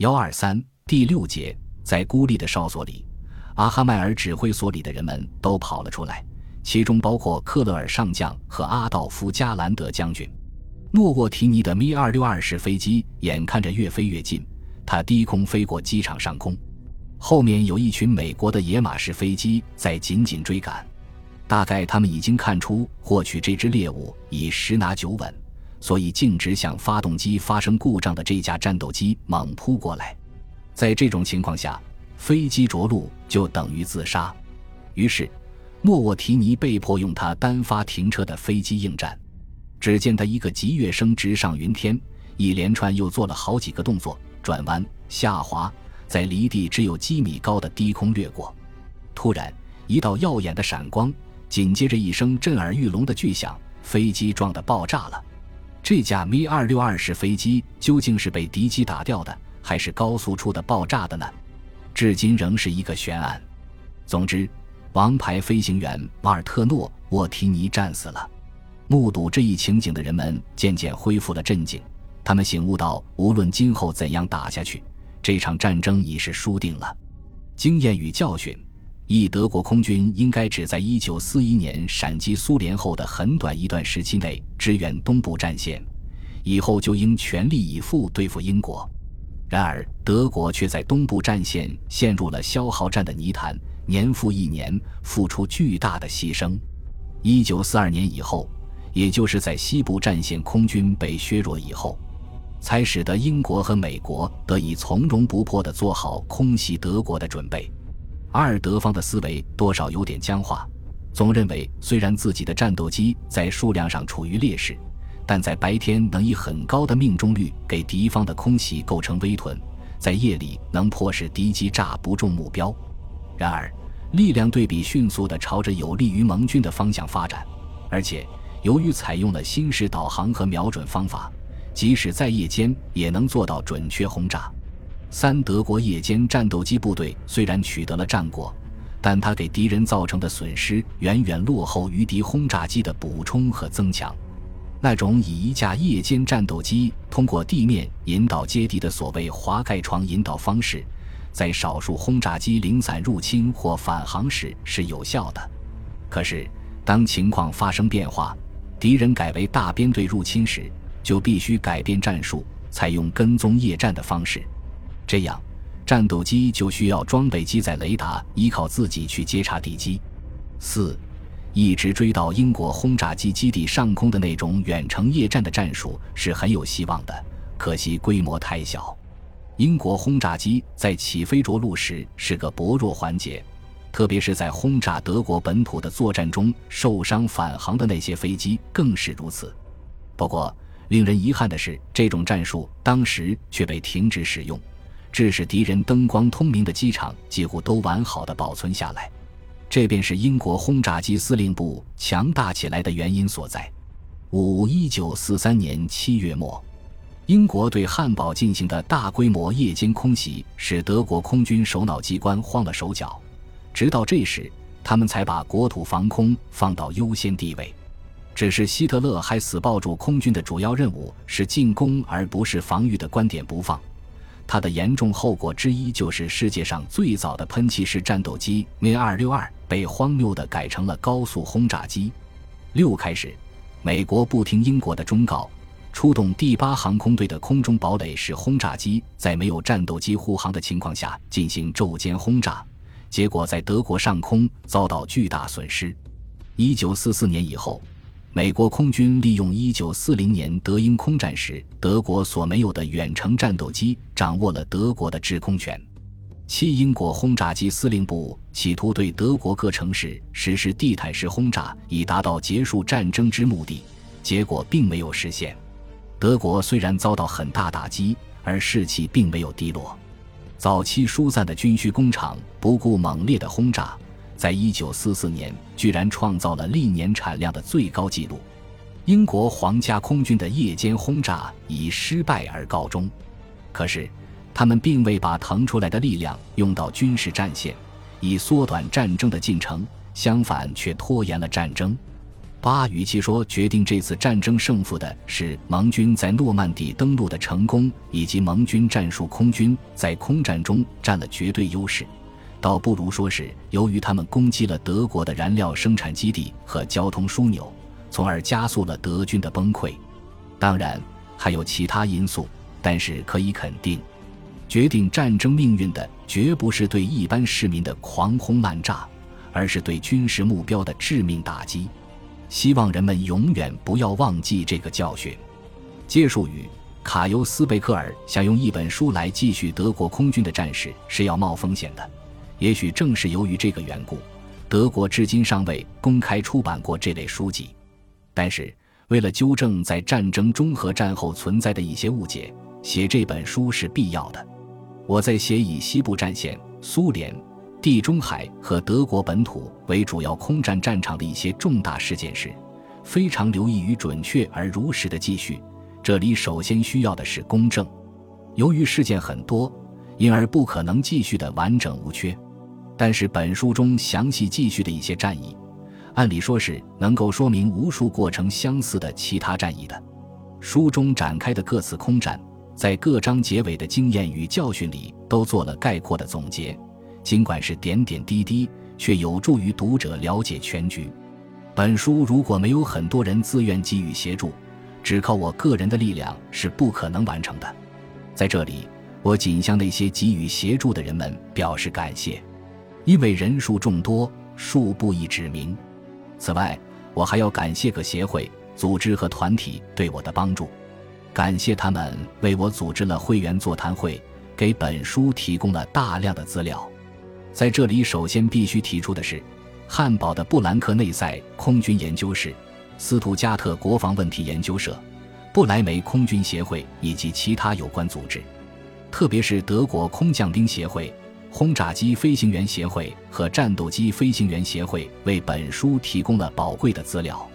幺二三第六节，在孤立的哨所里，阿哈迈尔指挥所里的人们都跑了出来，其中包括克勒尔上将和阿道夫·加兰德将军。诺沃提尼的咪二六二式飞机眼看着越飞越近，它低空飞过机场上空，后面有一群美国的野马式飞机在紧紧追赶。大概他们已经看出获取这只猎物已十拿九稳。所以，径直向发动机发生故障的这架战斗机猛扑过来。在这种情况下，飞机着陆就等于自杀。于是，莫沃提尼被迫用他单发停车的飞机应战。只见他一个急跃升直上云天，一连串又做了好几个动作：转弯、下滑，在离地只有几米高的低空掠过。突然，一道耀眼的闪光，紧接着一声震耳欲聋的巨响，飞机撞得爆炸了。这架 Mi 二六二式飞机究竟是被敌机打掉的，还是高速出的爆炸的呢？至今仍是一个悬案。总之，王牌飞行员瓦尔特诺沃提尼战死了。目睹这一情景的人们渐渐恢复了镇静，他们醒悟到，无论今后怎样打下去，这场战争已是输定了。经验与教训。一德国空军应该只在一九四一年闪击苏联后的很短一段时期内支援东部战线，以后就应全力以赴对付英国。然而，德国却在东部战线陷入了消耗战的泥潭，年复一年付出巨大的牺牲。一九四二年以后，也就是在西部战线空军被削弱以后，才使得英国和美国得以从容不迫地做好空袭德国的准备。阿尔德方的思维多少有点僵化，总认为虽然自己的战斗机在数量上处于劣势，但在白天能以很高的命中率给敌方的空袭构成威屯，在夜里能迫使敌机炸不中目标。然而，力量对比迅速地朝着有利于盟军的方向发展，而且由于采用了新式导航和瞄准方法，即使在夜间也能做到准确轰炸。三德国夜间战斗机部队虽然取得了战果，但它给敌人造成的损失远远落后于敌轰炸机的补充和增强。那种以一架夜间战斗机通过地面引导接敌的所谓“滑盖床”引导方式，在少数轰炸机零散入侵或返航时是有效的。可是，当情况发生变化，敌人改为大编队入侵时，就必须改变战术，采用跟踪夜战的方式。这样，战斗机就需要装备机载雷达，依靠自己去接察敌机。四，一直追到英国轰炸机基地上空的那种远程夜战的战术是很有希望的，可惜规模太小。英国轰炸机在起飞着陆时是个薄弱环节，特别是在轰炸德国本土的作战中受伤返航的那些飞机更是如此。不过，令人遗憾的是，这种战术当时却被停止使用。致使敌人灯光通明的机场几乎都完好的保存下来，这便是英国轰炸机司令部强大起来的原因所在。五一九四三年七月末，英国对汉堡进行的大规模夜间空袭，使德国空军首脑机关慌了手脚。直到这时，他们才把国土防空放到优先地位。只是希特勒还死抱住空军的主要任务是进攻而不是防御的观点不放。它的严重后果之一就是世界上最早的喷气式战斗机 Mi 二六二被荒谬地改成了高速轰炸机。六开始，美国不听英国的忠告，出动第八航空队的空中堡垒式轰炸机，在没有战斗机护航的情况下进行昼间轰炸，结果在德国上空遭到巨大损失。一九四四年以后。美国空军利用1940年德英空战时德国所没有的远程战斗机，掌握了德国的制空权。七英国轰炸机司令部企图对德国各城市实施地毯式轰炸，以达到结束战争之目的，结果并没有实现。德国虽然遭到很大打击，而士气并没有低落。早期疏散的军需工厂不顾猛烈的轰炸。在一九四四年，居然创造了历年产量的最高纪录。英国皇家空军的夜间轰炸以失败而告终。可是，他们并未把腾出来的力量用到军事战线，以缩短战争的进程，相反却拖延了战争。八，与其说决定这次战争胜负的是盟军在诺曼底登陆的成功，以及盟军战术空军在空战中占了绝对优势，倒不如说是由于他们攻击了德国的燃料生产基地和交通枢纽，从而加速了德军的崩溃。当然，还有其他因素，但是可以肯定，决定战争命运的绝不是对一般市民的狂轰滥炸，而是对军事目标的致命打击。希望人们永远不要忘记这个教训。结束语：卡尤斯贝克尔想用一本书来继续德国空军的战士是要冒风险的。也许正是由于这个缘故，德国至今尚未公开出版过这类书籍。但是，为了纠正在战争中和战后存在的一些误解，写这本书是必要的。我在写以西部战线、苏联。地中海和德国本土为主要空战战场的一些重大事件时，非常留意于准确而如实的记叙。这里首先需要的是公正。由于事件很多，因而不可能继续的完整无缺。但是本书中详细记叙的一些战役，按理说是能够说明无数过程相似的其他战役的。书中展开的各次空战，在各章结尾的经验与教训里都做了概括的总结。尽管是点点滴滴，却有助于读者了解全局。本书如果没有很多人自愿给予协助，只靠我个人的力量是不可能完成的。在这里，我仅向那些给予协助的人们表示感谢，因为人数众多，数不以指明。此外，我还要感谢各协会、组织和团体对我的帮助，感谢他们为我组织了会员座谈会，给本书提供了大量的资料。在这里，首先必须提出的是，汉堡的布兰克内塞空军研究室、斯图加特国防问题研究社、布莱梅空军协会以及其他有关组织，特别是德国空降兵协会、轰炸机飞行员协会和战斗机飞行员协会，为本书提供了宝贵的资料。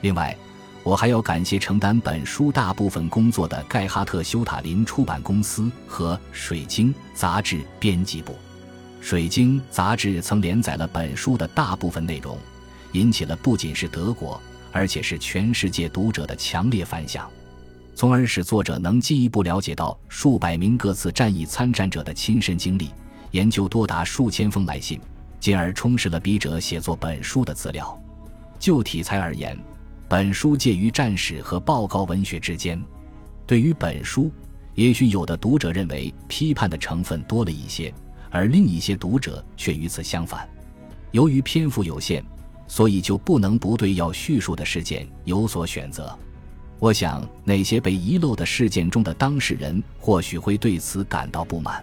另外，我还要感谢承担本书大部分工作的盖哈特休塔林出版公司和水晶杂志编辑部。水晶杂志曾连载了本书的大部分内容，引起了不仅是德国，而且是全世界读者的强烈反响，从而使作者能进一步了解到数百名各自战役参战者的亲身经历，研究多达数千封来信，进而充实了笔者写作本书的资料。就题材而言，本书介于战史和报告文学之间。对于本书，也许有的读者认为批判的成分多了一些。而另一些读者却与此相反，由于篇幅有限，所以就不能不对要叙述的事件有所选择。我想，那些被遗漏的事件中的当事人或许会对此感到不满。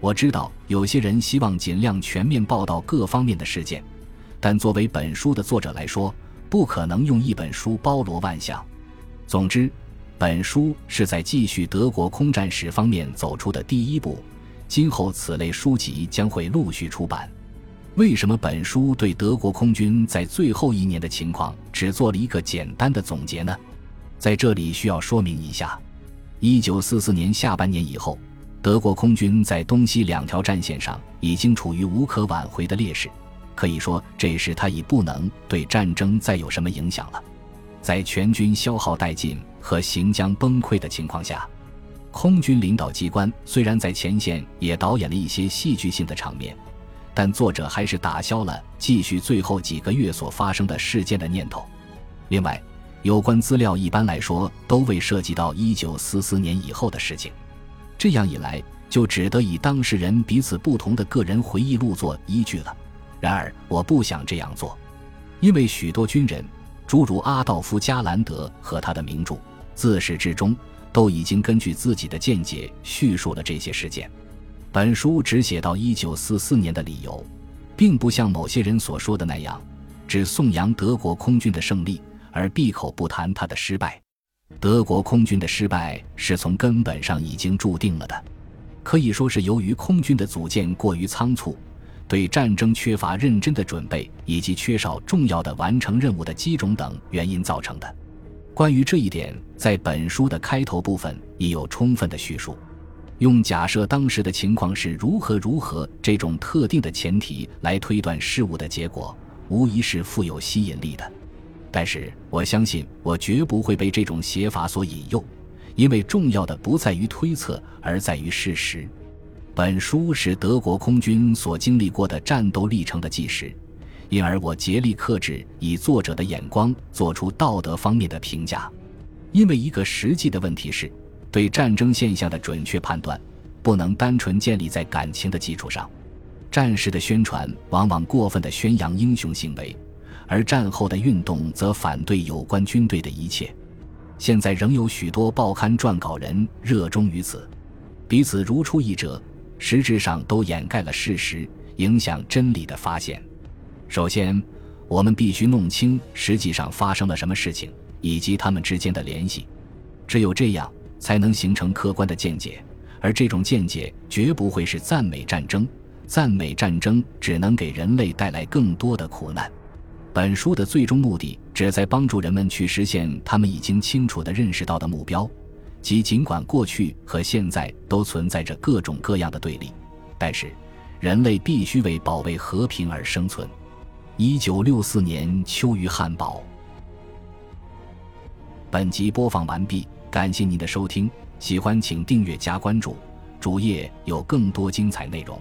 我知道有些人希望尽量全面报道各方面的事件，但作为本书的作者来说，不可能用一本书包罗万象。总之，本书是在继续德国空战史方面走出的第一步。今后此类书籍将会陆续出版。为什么本书对德国空军在最后一年的情况只做了一个简单的总结呢？在这里需要说明一下：一九四四年下半年以后，德国空军在东西两条战线上已经处于无可挽回的劣势，可以说这时他已不能对战争再有什么影响了。在全军消耗殆尽和行将崩溃的情况下。空军领导机关虽然在前线也导演了一些戏剧性的场面，但作者还是打消了继续最后几个月所发生的事件的念头。另外，有关资料一般来说都未涉及到一九四四年以后的事情，这样一来就只得以当事人彼此不同的个人回忆录做依据了。然而，我不想这样做，因为许多军人，诸如阿道夫·加兰德和他的名著，自始至终。都已经根据自己的见解叙述了这些事件。本书只写到一九四四年的理由，并不像某些人所说的那样，只颂扬德国空军的胜利而闭口不谈他的失败。德国空军的失败是从根本上已经注定了的，可以说是由于空军的组建过于仓促，对战争缺乏认真的准备，以及缺少重要的完成任务的机种等原因造成的。关于这一点，在本书的开头部分已有充分的叙述。用假设当时的情况是如何如何这种特定的前提来推断事物的结果，无疑是富有吸引力的。但是我相信，我绝不会被这种写法所引诱，因为重要的不在于推测，而在于事实。本书是德国空军所经历过的战斗历程的纪实，因而我竭力克制以作者的眼光做出道德方面的评价。因为一个实际的问题是，对战争现象的准确判断不能单纯建立在感情的基础上。战时的宣传往往过分地宣扬英雄行为，而战后的运动则反对有关军队的一切。现在仍有许多报刊撰稿人热衷于此，彼此如出一辙，实质上都掩盖了事实，影响真理的发现。首先，我们必须弄清实际上发生了什么事情，以及他们之间的联系。只有这样，才能形成客观的见解，而这种见解绝不会是赞美战争。赞美战争只能给人类带来更多的苦难。本书的最终目的旨在帮助人们去实现他们已经清楚地认识到的目标，即尽管过去和现在都存在着各种各样的对立，但是人类必须为保卫和平而生存。一九六四年秋于汉堡。本集播放完毕，感谢您的收听，喜欢请订阅加关注，主页有更多精彩内容。